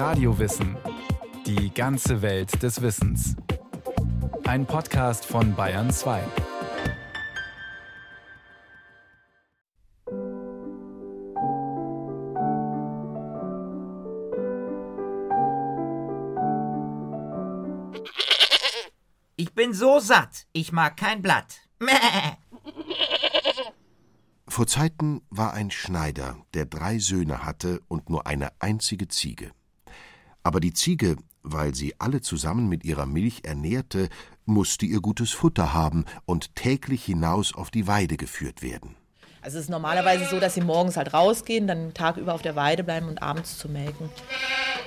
Radiowissen. Die ganze Welt des Wissens. Ein Podcast von Bayern 2. Ich bin so satt, ich mag kein Blatt. Mäh. Vor Zeiten war ein Schneider, der drei Söhne hatte und nur eine einzige Ziege. Aber die Ziege, weil sie alle zusammen mit ihrer Milch ernährte, musste ihr gutes Futter haben und täglich hinaus auf die Weide geführt werden. Also es ist normalerweise so, dass sie morgens halt rausgehen, dann den Tag über auf der Weide bleiben und abends zu melken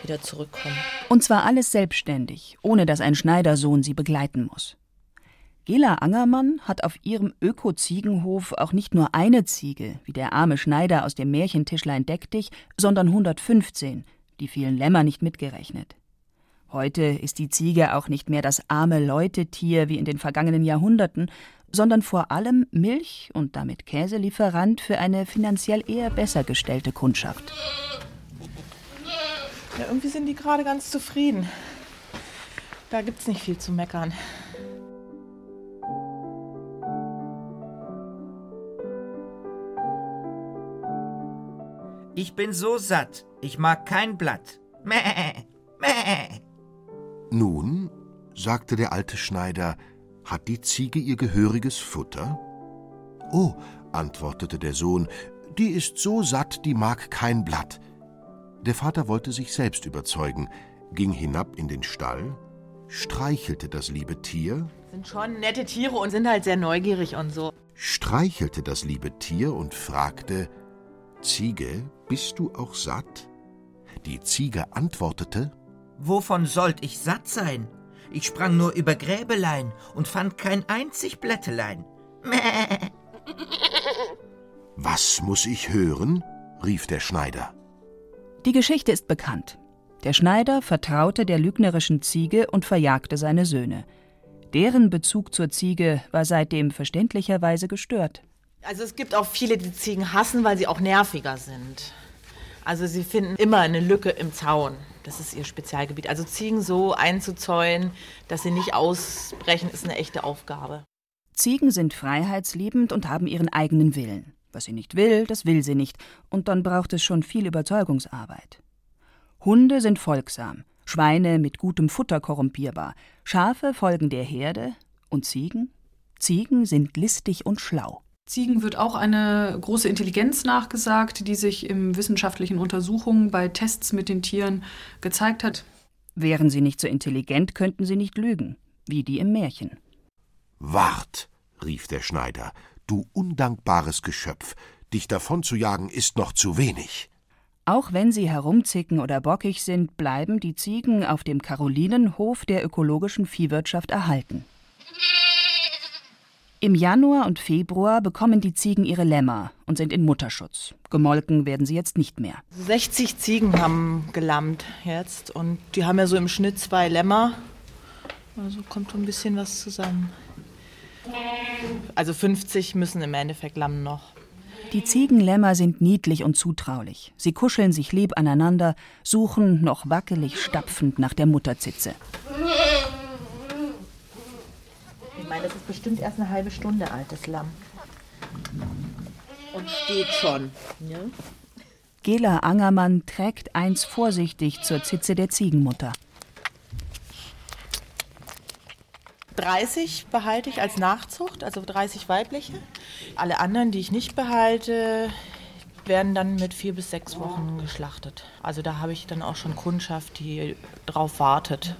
wieder zurückkommen. Und zwar alles selbstständig, ohne dass ein Schneidersohn sie begleiten muss. Gela Angermann hat auf ihrem Öko-Ziegenhof auch nicht nur eine Ziege, wie der arme Schneider aus dem Märchentischlein Deck dich, sondern 115, die vielen Lämmer nicht mitgerechnet. Heute ist die Ziege auch nicht mehr das arme Leutetier wie in den vergangenen Jahrhunderten, sondern vor allem Milch- und damit Käselieferant für eine finanziell eher besser gestellte Kundschaft. Ja, irgendwie sind die gerade ganz zufrieden. Da gibt's nicht viel zu meckern. Ich bin so satt, ich mag kein Blatt. Mäh. Mäh. Nun, sagte der alte Schneider, hat die Ziege ihr gehöriges Futter? Oh, antwortete der Sohn, die ist so satt, die mag kein Blatt. Der Vater wollte sich selbst überzeugen, ging hinab in den Stall, streichelte das liebe Tier, Sind schon nette Tiere und sind halt sehr neugierig und so. streichelte das liebe Tier und fragte Ziege, bist du auch satt? Die Ziege antwortete Wovon sollt ich satt sein? Ich sprang nur über Gräbelein und fand kein einzig Blättelein. Mäh. Was muss ich hören? rief der Schneider. Die Geschichte ist bekannt. Der Schneider vertraute der lügnerischen Ziege und verjagte seine Söhne. Deren Bezug zur Ziege war seitdem verständlicherweise gestört. Also es gibt auch viele, die Ziegen hassen, weil sie auch nerviger sind. Also sie finden immer eine Lücke im Zaun. Das ist ihr Spezialgebiet. Also Ziegen so einzuzäunen, dass sie nicht ausbrechen, ist eine echte Aufgabe. Ziegen sind freiheitsliebend und haben ihren eigenen Willen. Was sie nicht will, das will sie nicht, und dann braucht es schon viel Überzeugungsarbeit. Hunde sind folgsam, Schweine mit gutem Futter korrumpierbar, Schafe folgen der Herde und Ziegen? Ziegen sind listig und schlau. Ziegen wird auch eine große Intelligenz nachgesagt, die sich in wissenschaftlichen Untersuchungen bei Tests mit den Tieren gezeigt hat. Wären sie nicht so intelligent, könnten sie nicht lügen, wie die im Märchen. Wart, rief der Schneider, du undankbares Geschöpf, dich davon zu jagen ist noch zu wenig. Auch wenn sie herumzicken oder bockig sind, bleiben die Ziegen auf dem Karolinenhof der ökologischen Viehwirtschaft erhalten. Im Januar und Februar bekommen die Ziegen ihre Lämmer und sind in Mutterschutz. Gemolken werden sie jetzt nicht mehr. 60 Ziegen haben gelammt jetzt und die haben ja so im Schnitt zwei Lämmer. Also kommt so ein bisschen was zusammen. Also 50 müssen im Endeffekt lammen noch. Die Ziegenlämmer sind niedlich und zutraulich. Sie kuscheln sich lieb aneinander, suchen noch wackelig stapfend nach der Mutterzitze. Ich meine, das ist bestimmt erst eine halbe Stunde altes Lamm. Und steht schon. Ja? Gela Angermann trägt eins vorsichtig zur Zitze der Ziegenmutter. 30 behalte ich als Nachzucht, also 30 weibliche. Alle anderen, die ich nicht behalte, werden dann mit vier bis sechs Wochen geschlachtet. Also da habe ich dann auch schon Kundschaft, die drauf wartet.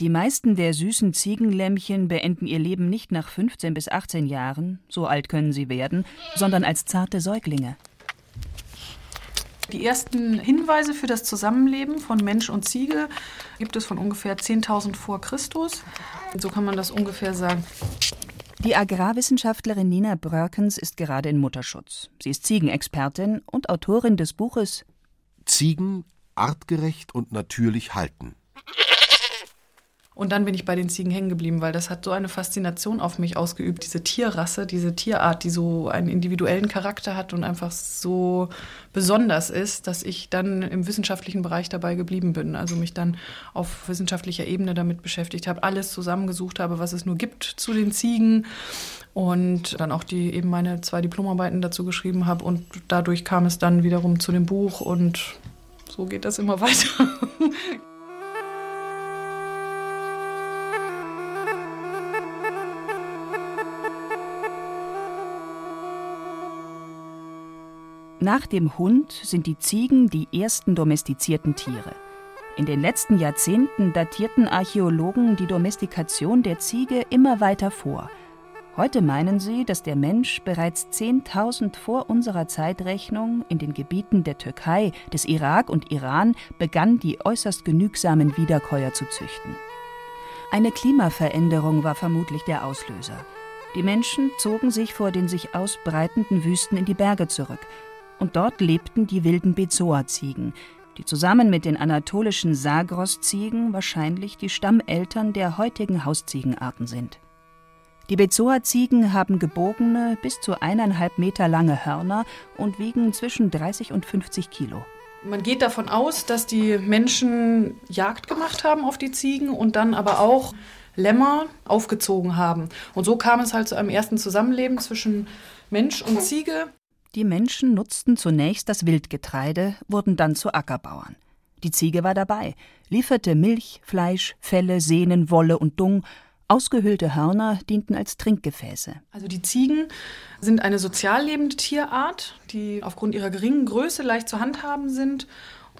Die meisten der süßen Ziegenlämmchen beenden ihr Leben nicht nach 15 bis 18 Jahren, so alt können sie werden, sondern als zarte Säuglinge. Die ersten Hinweise für das Zusammenleben von Mensch und Ziege gibt es von ungefähr 10.000 vor Christus. So kann man das ungefähr sagen. Die Agrarwissenschaftlerin Nina Brörkens ist gerade in Mutterschutz. Sie ist Ziegenexpertin und Autorin des Buches Ziegen artgerecht und natürlich halten. Und dann bin ich bei den Ziegen hängen geblieben, weil das hat so eine Faszination auf mich ausgeübt, diese Tierrasse, diese Tierart, die so einen individuellen Charakter hat und einfach so besonders ist, dass ich dann im wissenschaftlichen Bereich dabei geblieben bin. Also mich dann auf wissenschaftlicher Ebene damit beschäftigt habe, alles zusammengesucht habe, was es nur gibt zu den Ziegen und dann auch die eben meine zwei Diplomarbeiten dazu geschrieben habe und dadurch kam es dann wiederum zu dem Buch und so geht das immer weiter. Nach dem Hund sind die Ziegen die ersten domestizierten Tiere. In den letzten Jahrzehnten datierten Archäologen die Domestikation der Ziege immer weiter vor. Heute meinen sie, dass der Mensch bereits 10.000 vor unserer Zeitrechnung in den Gebieten der Türkei, des Irak und Iran begann, die äußerst genügsamen Wiederkäuer zu züchten. Eine Klimaveränderung war vermutlich der Auslöser. Die Menschen zogen sich vor den sich ausbreitenden Wüsten in die Berge zurück und dort lebten die wilden Bezoa-Ziegen, die zusammen mit den anatolischen Sagros-Ziegen wahrscheinlich die Stammeltern der heutigen Hausziegenarten sind. Die Bezoa-Ziegen haben gebogene, bis zu eineinhalb Meter lange Hörner und wiegen zwischen 30 und 50 Kilo. Man geht davon aus, dass die Menschen Jagd gemacht haben auf die Ziegen und dann aber auch Lämmer aufgezogen haben. Und so kam es halt zu einem ersten Zusammenleben zwischen Mensch und Ziege. Die Menschen nutzten zunächst das Wildgetreide, wurden dann zu Ackerbauern. Die Ziege war dabei, lieferte Milch, Fleisch, Felle, Sehnen, Wolle und Dung. Ausgehöhlte Hörner dienten als Trinkgefäße. Also die Ziegen sind eine sozial lebende Tierart, die aufgrund ihrer geringen Größe leicht zu handhaben sind.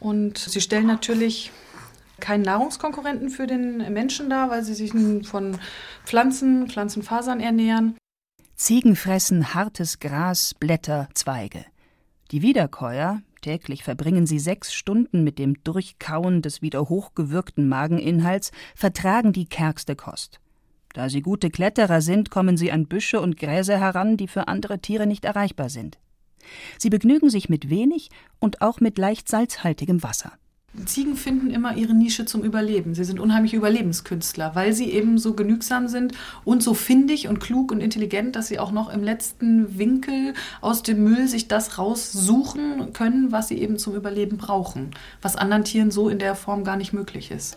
Und sie stellen natürlich keinen Nahrungskonkurrenten für den Menschen dar, weil sie sich von Pflanzen, Pflanzenfasern ernähren. Ziegen fressen hartes Gras, Blätter, Zweige. Die Wiederkäuer, täglich verbringen sie sechs Stunden mit dem Durchkauen des wieder hochgewürgten Mageninhalts, vertragen die kärgste Kost. Da sie gute Kletterer sind, kommen sie an Büsche und Gräser heran, die für andere Tiere nicht erreichbar sind. Sie begnügen sich mit wenig und auch mit leicht salzhaltigem Wasser. Ziegen finden immer ihre Nische zum Überleben. Sie sind unheimliche Überlebenskünstler, weil sie eben so genügsam sind und so findig und klug und intelligent, dass sie auch noch im letzten Winkel aus dem Müll sich das raussuchen können, was sie eben zum Überleben brauchen, was anderen Tieren so in der Form gar nicht möglich ist.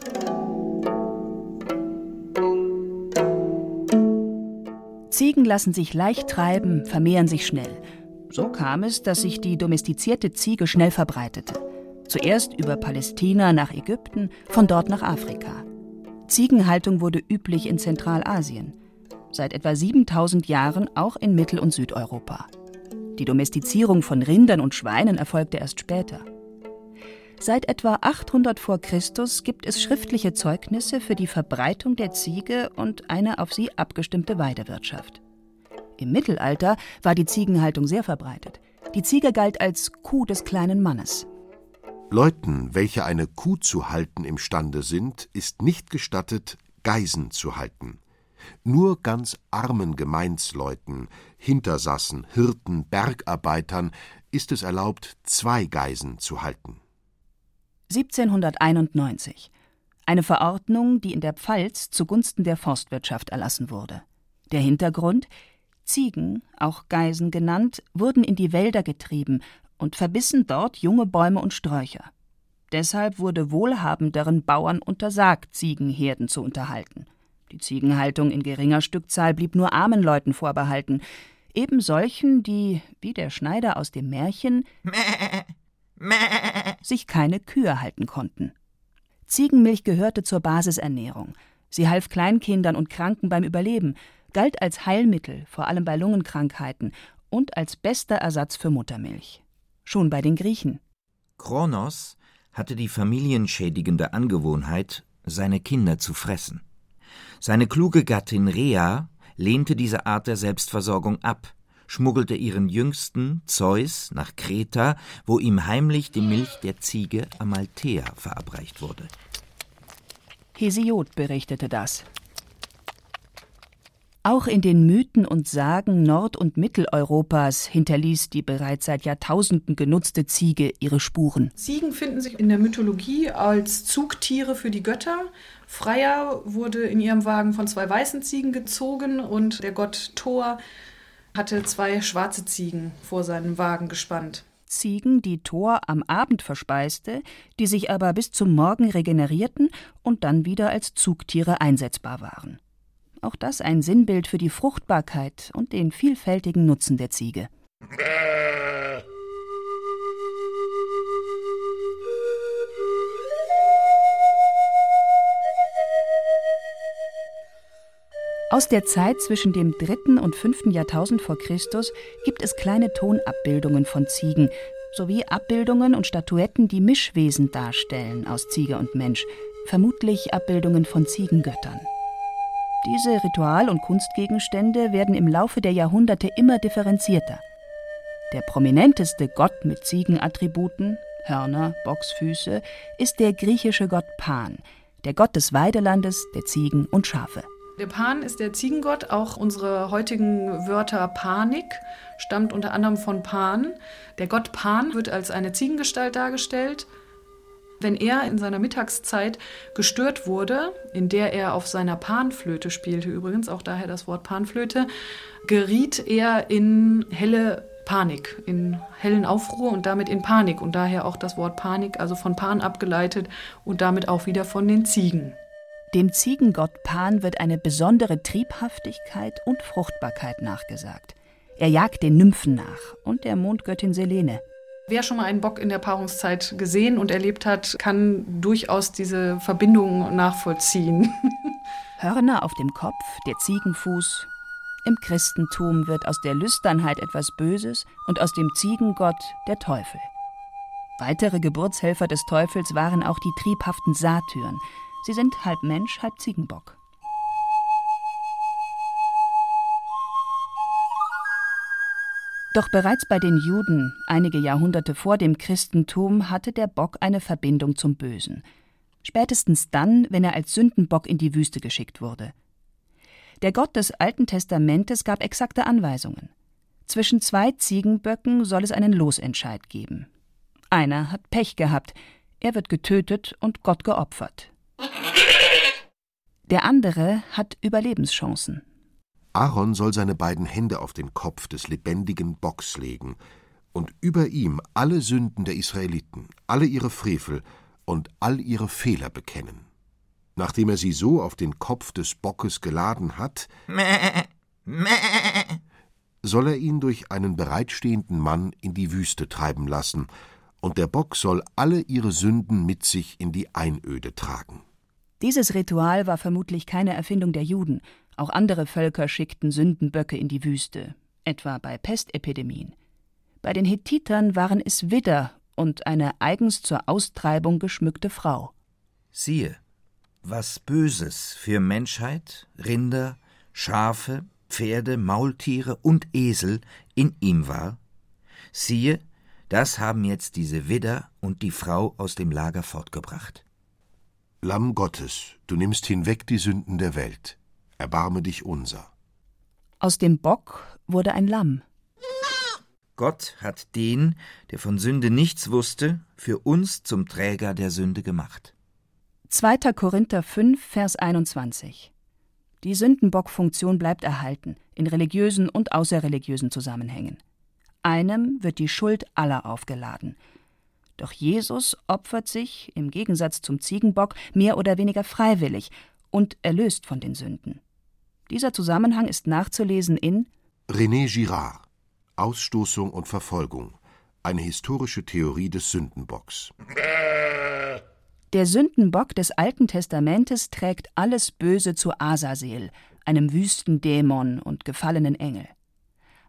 Ziegen lassen sich leicht treiben, vermehren sich schnell. So kam es, dass sich die domestizierte Ziege schnell verbreitete. Zuerst über Palästina nach Ägypten, von dort nach Afrika. Ziegenhaltung wurde üblich in Zentralasien, seit etwa 7000 Jahren auch in Mittel- und Südeuropa. Die Domestizierung von Rindern und Schweinen erfolgte erst später. Seit etwa 800 vor Christus gibt es schriftliche Zeugnisse für die Verbreitung der Ziege und eine auf sie abgestimmte Weidewirtschaft. Im Mittelalter war die Ziegenhaltung sehr verbreitet. Die Ziege galt als Kuh des kleinen Mannes. Leuten, welche eine Kuh zu halten imstande sind, ist nicht gestattet, Geisen zu halten. Nur ganz armen Gemeinsleuten, Hintersassen, Hirten, Bergarbeitern ist es erlaubt, zwei Geisen zu halten. 1791. Eine Verordnung, die in der Pfalz zugunsten der Forstwirtschaft erlassen wurde. Der Hintergrund Ziegen, auch Geisen genannt, wurden in die Wälder getrieben und verbissen dort junge Bäume und Sträucher. Deshalb wurde wohlhabenderen Bauern untersagt, Ziegenherden zu unterhalten. Die Ziegenhaltung in geringer Stückzahl blieb nur armen Leuten vorbehalten, eben solchen, die, wie der Schneider aus dem Märchen, sich keine Kühe halten konnten. Ziegenmilch gehörte zur Basisernährung. Sie half Kleinkindern und Kranken beim Überleben, galt als Heilmittel, vor allem bei Lungenkrankheiten, und als bester Ersatz für Muttermilch schon bei den Griechen. Kronos hatte die familienschädigende Angewohnheit, seine Kinder zu fressen. Seine kluge Gattin Rhea lehnte diese Art der Selbstversorgung ab, schmuggelte ihren Jüngsten, Zeus, nach Kreta, wo ihm heimlich die Milch der Ziege Amalthea verabreicht wurde. Hesiod berichtete das. Auch in den Mythen und Sagen Nord- und Mitteleuropas hinterließ die bereits seit Jahrtausenden genutzte Ziege ihre Spuren. Ziegen finden sich in der Mythologie als Zugtiere für die Götter. Freya wurde in ihrem Wagen von zwei weißen Ziegen gezogen und der Gott Thor hatte zwei schwarze Ziegen vor seinem Wagen gespannt. Ziegen, die Thor am Abend verspeiste, die sich aber bis zum Morgen regenerierten und dann wieder als Zugtiere einsetzbar waren. Auch das ein Sinnbild für die Fruchtbarkeit und den vielfältigen Nutzen der Ziege. Aus der Zeit zwischen dem dritten und fünften Jahrtausend vor Christus gibt es kleine Tonabbildungen von Ziegen sowie Abbildungen und Statuetten, die Mischwesen darstellen aus Ziege und Mensch, vermutlich Abbildungen von Ziegengöttern. Diese Ritual- und Kunstgegenstände werden im Laufe der Jahrhunderte immer differenzierter. Der prominenteste Gott mit Ziegenattributen, Hörner, Boxfüße, ist der griechische Gott Pan, der Gott des Weidelandes, der Ziegen und Schafe. Der Pan ist der Ziegengott. Auch unsere heutigen Wörter Panik stammt unter anderem von Pan. Der Gott Pan wird als eine Ziegengestalt dargestellt. Wenn er in seiner Mittagszeit gestört wurde, in der er auf seiner Panflöte spielte, übrigens auch daher das Wort Panflöte, geriet er in helle Panik, in hellen Aufruhr und damit in Panik und daher auch das Wort Panik, also von Pan abgeleitet und damit auch wieder von den Ziegen. Dem Ziegengott Pan wird eine besondere Triebhaftigkeit und Fruchtbarkeit nachgesagt. Er jagt den Nymphen nach und der Mondgöttin Selene. Wer schon mal einen Bock in der Paarungszeit gesehen und erlebt hat, kann durchaus diese Verbindung nachvollziehen. Hörner auf dem Kopf, der Ziegenfuß. Im Christentum wird aus der Lüsternheit etwas Böses und aus dem Ziegengott der Teufel. Weitere Geburtshelfer des Teufels waren auch die triebhaften Satyren. Sie sind halb Mensch, halb Ziegenbock. Doch bereits bei den Juden, einige Jahrhunderte vor dem Christentum, hatte der Bock eine Verbindung zum Bösen. Spätestens dann, wenn er als Sündenbock in die Wüste geschickt wurde. Der Gott des Alten Testamentes gab exakte Anweisungen. Zwischen zwei Ziegenböcken soll es einen Losentscheid geben. Einer hat Pech gehabt, er wird getötet und Gott geopfert. Der andere hat Überlebenschancen. Aaron soll seine beiden Hände auf den Kopf des lebendigen Bocks legen und über ihm alle Sünden der Israeliten, alle ihre Frevel und all ihre Fehler bekennen. Nachdem er sie so auf den Kopf des Bockes geladen hat, soll er ihn durch einen bereitstehenden Mann in die Wüste treiben lassen, und der Bock soll alle ihre Sünden mit sich in die Einöde tragen. Dieses Ritual war vermutlich keine Erfindung der Juden, auch andere Völker schickten Sündenböcke in die Wüste, etwa bei Pestepidemien. Bei den Hethitern waren es Widder und eine eigens zur Austreibung geschmückte Frau. Siehe, was Böses für Menschheit, Rinder, Schafe, Pferde, Maultiere und Esel in ihm war, siehe, das haben jetzt diese Widder und die Frau aus dem Lager fortgebracht. Lamm Gottes, du nimmst hinweg die Sünden der Welt erbarme dich unser. Aus dem Bock wurde ein Lamm. Gott hat den, der von Sünde nichts wusste, für uns zum Träger der Sünde gemacht. 2. Korinther 5, Vers 21. Die Sündenbockfunktion bleibt erhalten, in religiösen und außerreligiösen Zusammenhängen. Einem wird die Schuld aller aufgeladen. Doch Jesus opfert sich, im Gegensatz zum Ziegenbock, mehr oder weniger freiwillig und erlöst von den Sünden. Dieser Zusammenhang ist nachzulesen in René Girard Ausstoßung und Verfolgung eine historische Theorie des Sündenbocks. Der Sündenbock des Alten Testamentes trägt alles Böse zu Asasel, einem wüsten Dämon und gefallenen Engel.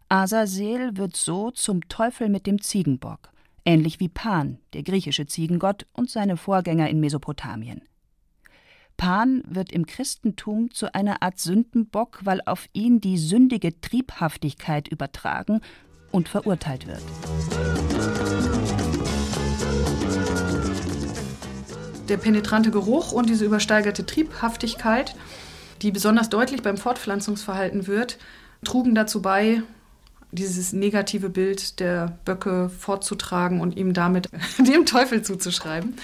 Asasel wird so zum Teufel mit dem Ziegenbock, ähnlich wie Pan, der griechische Ziegengott und seine Vorgänger in Mesopotamien. Pan wird im Christentum zu einer Art Sündenbock, weil auf ihn die sündige Triebhaftigkeit übertragen und verurteilt wird. Der penetrante Geruch und diese übersteigerte Triebhaftigkeit die besonders deutlich beim Fortpflanzungsverhalten wird, trugen dazu bei, dieses negative Bild der Böcke fortzutragen und ihm damit dem Teufel zuzuschreiben.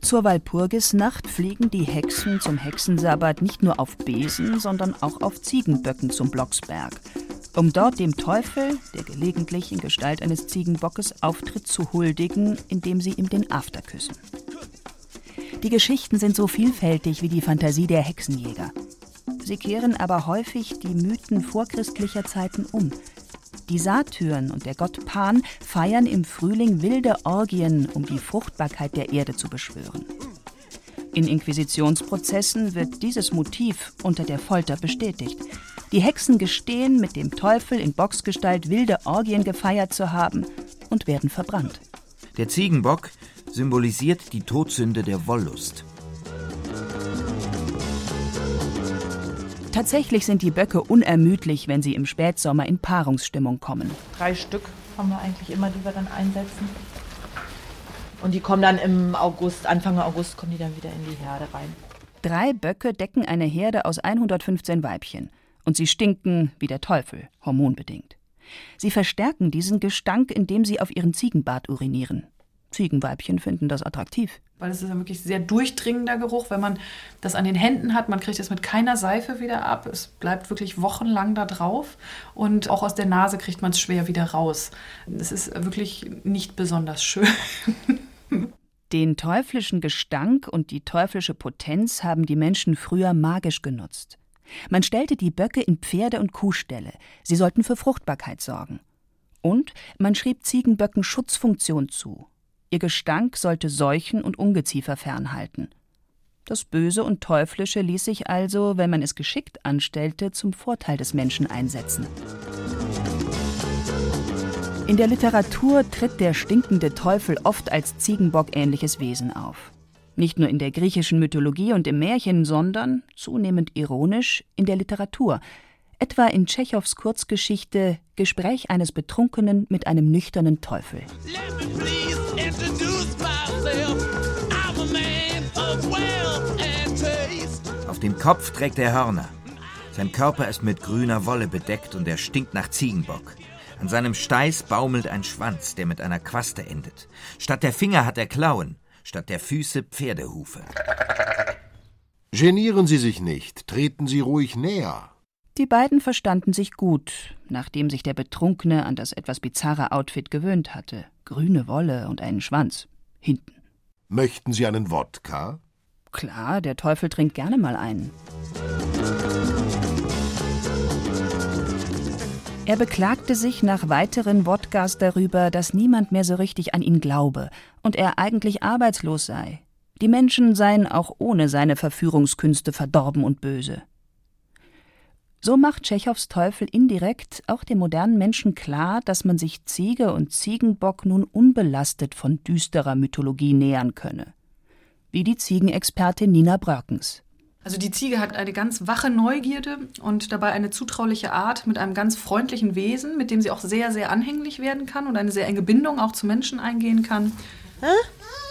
Zur Walpurgisnacht fliegen die Hexen zum Hexensabbat nicht nur auf Besen, sondern auch auf Ziegenböcken zum Blocksberg, um dort dem Teufel, der gelegentlich in Gestalt eines Ziegenbockes auftritt, zu huldigen, indem sie ihm den After küssen. Die Geschichten sind so vielfältig wie die Fantasie der Hexenjäger. Sie kehren aber häufig die Mythen vorchristlicher Zeiten um. Die Satyren und der Gott Pan feiern im Frühling wilde Orgien, um die Fruchtbarkeit der Erde zu beschwören. In Inquisitionsprozessen wird dieses Motiv unter der Folter bestätigt. Die Hexen gestehen, mit dem Teufel in Bocksgestalt wilde Orgien gefeiert zu haben und werden verbrannt. Der Ziegenbock symbolisiert die Todsünde der Wollust. Tatsächlich sind die Böcke unermüdlich, wenn sie im Spätsommer in Paarungsstimmung kommen. Drei Stück haben wir eigentlich immer, die wir dann einsetzen. Und die kommen dann im August, Anfang August kommen die dann wieder in die Herde rein. Drei Böcke decken eine Herde aus 115 Weibchen. Und sie stinken wie der Teufel, hormonbedingt. Sie verstärken diesen Gestank, indem sie auf ihren Ziegenbart urinieren. Ziegenweibchen finden das attraktiv. Weil es ist ein wirklich sehr durchdringender Geruch. Wenn man das an den Händen hat, man kriegt es mit keiner Seife wieder ab. Es bleibt wirklich wochenlang da drauf. Und auch aus der Nase kriegt man es schwer wieder raus. Es ist wirklich nicht besonders schön. Den teuflischen Gestank und die teuflische Potenz haben die Menschen früher magisch genutzt. Man stellte die Böcke in Pferde- und Kuhställe. Sie sollten für Fruchtbarkeit sorgen. Und man schrieb Ziegenböcken Schutzfunktion zu. Ihr Gestank sollte Seuchen und Ungeziefer fernhalten. Das Böse und Teuflische ließ sich also, wenn man es geschickt anstellte, zum Vorteil des Menschen einsetzen. In der Literatur tritt der stinkende Teufel oft als Ziegenbock-ähnliches Wesen auf. Nicht nur in der griechischen Mythologie und im Märchen, sondern, zunehmend ironisch, in der Literatur, etwa in Tschechows Kurzgeschichte Gespräch eines Betrunkenen mit einem nüchternen Teufel. Auf dem Kopf trägt er Hörner. Sein Körper ist mit grüner Wolle bedeckt und er stinkt nach Ziegenbock. An seinem Steiß baumelt ein Schwanz, der mit einer Quaste endet. Statt der Finger hat er Klauen, statt der Füße Pferdehufe. Genieren Sie sich nicht, treten Sie ruhig näher. Die beiden verstanden sich gut, nachdem sich der Betrunkene an das etwas bizarre Outfit gewöhnt hatte. Grüne Wolle und einen Schwanz. Hinten. Möchten Sie einen Wodka? Klar, der Teufel trinkt gerne mal einen. Er beklagte sich nach weiteren Wodkas darüber, dass niemand mehr so richtig an ihn glaube und er eigentlich arbeitslos sei. Die Menschen seien auch ohne seine Verführungskünste verdorben und böse. So macht Tschechows Teufel indirekt auch dem modernen Menschen klar, dass man sich Ziege und Ziegenbock nun unbelastet von düsterer Mythologie nähern könne. Wie die Ziegenexpertin Nina Brörkens. Also die Ziege hat eine ganz wache Neugierde und dabei eine zutrauliche Art mit einem ganz freundlichen Wesen, mit dem sie auch sehr, sehr anhänglich werden kann und eine sehr enge Bindung auch zu Menschen eingehen kann. Hä?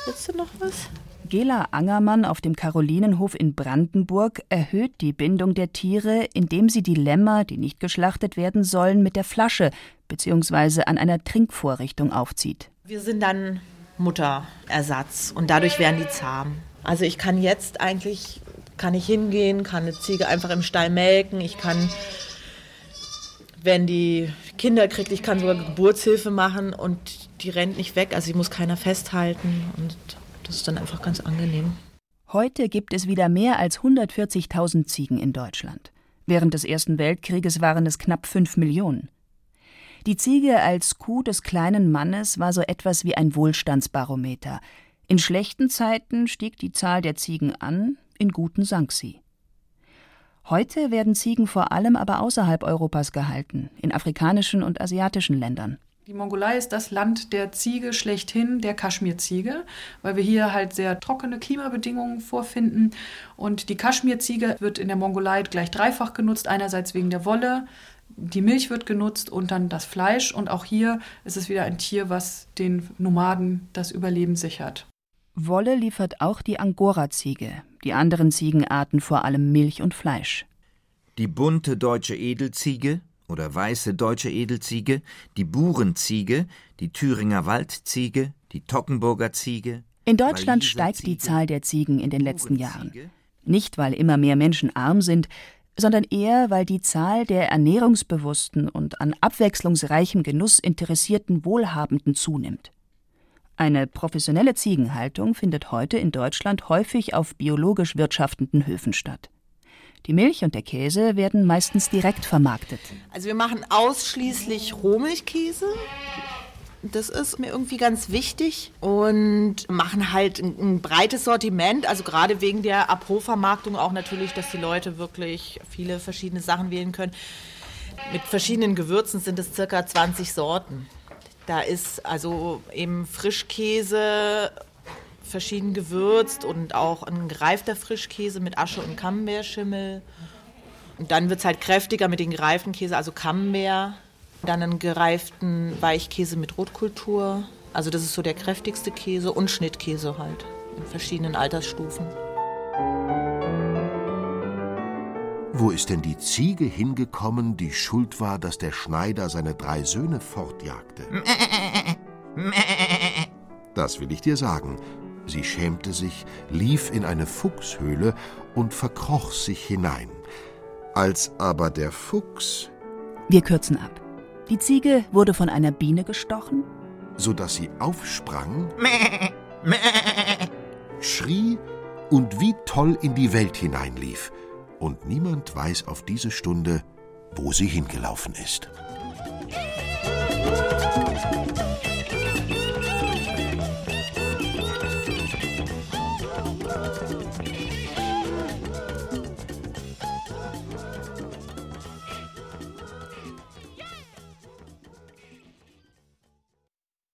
Willst du noch was? Gela Angermann auf dem Karolinenhof in Brandenburg erhöht die Bindung der Tiere, indem sie die Lämmer, die nicht geschlachtet werden sollen, mit der Flasche bzw. an einer Trinkvorrichtung aufzieht. Wir sind dann Mutterersatz und dadurch werden die zahm. Also ich kann jetzt eigentlich, kann ich hingehen, kann eine Ziege einfach im Stall melken, ich kann, wenn die Kinder kriegt, ich kann sogar Geburtshilfe machen und die rennt nicht weg, also sie muss keiner festhalten und das ist dann einfach ganz angenehm. Heute gibt es wieder mehr als 140.000 Ziegen in Deutschland. Während des Ersten Weltkrieges waren es knapp 5 Millionen. Die Ziege als Kuh des kleinen Mannes war so etwas wie ein Wohlstandsbarometer. In schlechten Zeiten stieg die Zahl der Ziegen an, in guten sank sie. Heute werden Ziegen vor allem aber außerhalb Europas gehalten, in afrikanischen und asiatischen Ländern. Die Mongolei ist das Land der Ziege schlechthin, der Kaschmirziege, weil wir hier halt sehr trockene Klimabedingungen vorfinden. Und die Kaschmirziege wird in der Mongolei gleich dreifach genutzt. Einerseits wegen der Wolle, die Milch wird genutzt und dann das Fleisch. Und auch hier ist es wieder ein Tier, was den Nomaden das Überleben sichert. Wolle liefert auch die Angora-Ziege, die anderen Ziegenarten vor allem Milch und Fleisch. Die bunte deutsche Edelziege oder weiße deutsche Edelziege, die Burenziege, die Thüringer Waldziege, die Tockenburger Ziege. In Deutschland steigt die Zahl der Ziegen in den letzten Jahren. Nicht, weil immer mehr Menschen arm sind, sondern eher, weil die Zahl der ernährungsbewussten und an abwechslungsreichem Genuss interessierten Wohlhabenden zunimmt. Eine professionelle Ziegenhaltung findet heute in Deutschland häufig auf biologisch wirtschaftenden Höfen statt. Die Milch und der Käse werden meistens direkt vermarktet. Also wir machen ausschließlich Rohmilchkäse. Das ist mir irgendwie ganz wichtig und machen halt ein, ein breites Sortiment, also gerade wegen der Abhofvermarktung auch natürlich, dass die Leute wirklich viele verschiedene Sachen wählen können. Mit verschiedenen Gewürzen sind es circa 20 Sorten. Da ist also eben Frischkäse, verschieden gewürzt und auch ein gereifter Frischkäse mit Asche und Camembert-Schimmel. Und dann wird es halt kräftiger mit den gereiften Käse, also Camembert. Dann einen gereiften Weichkäse mit Rotkultur. Also das ist so der kräftigste Käse und Schnittkäse halt in verschiedenen Altersstufen. Wo ist denn die Ziege hingekommen, die schuld war, dass der Schneider seine drei Söhne fortjagte? Das will ich dir sagen. Sie schämte sich, lief in eine Fuchshöhle und verkroch sich hinein. Als aber der Fuchs. Wir kürzen ab. Die Ziege wurde von einer Biene gestochen, so dass sie aufsprang, schrie und wie toll in die Welt hineinlief und niemand weiß auf diese Stunde, wo sie hingelaufen ist.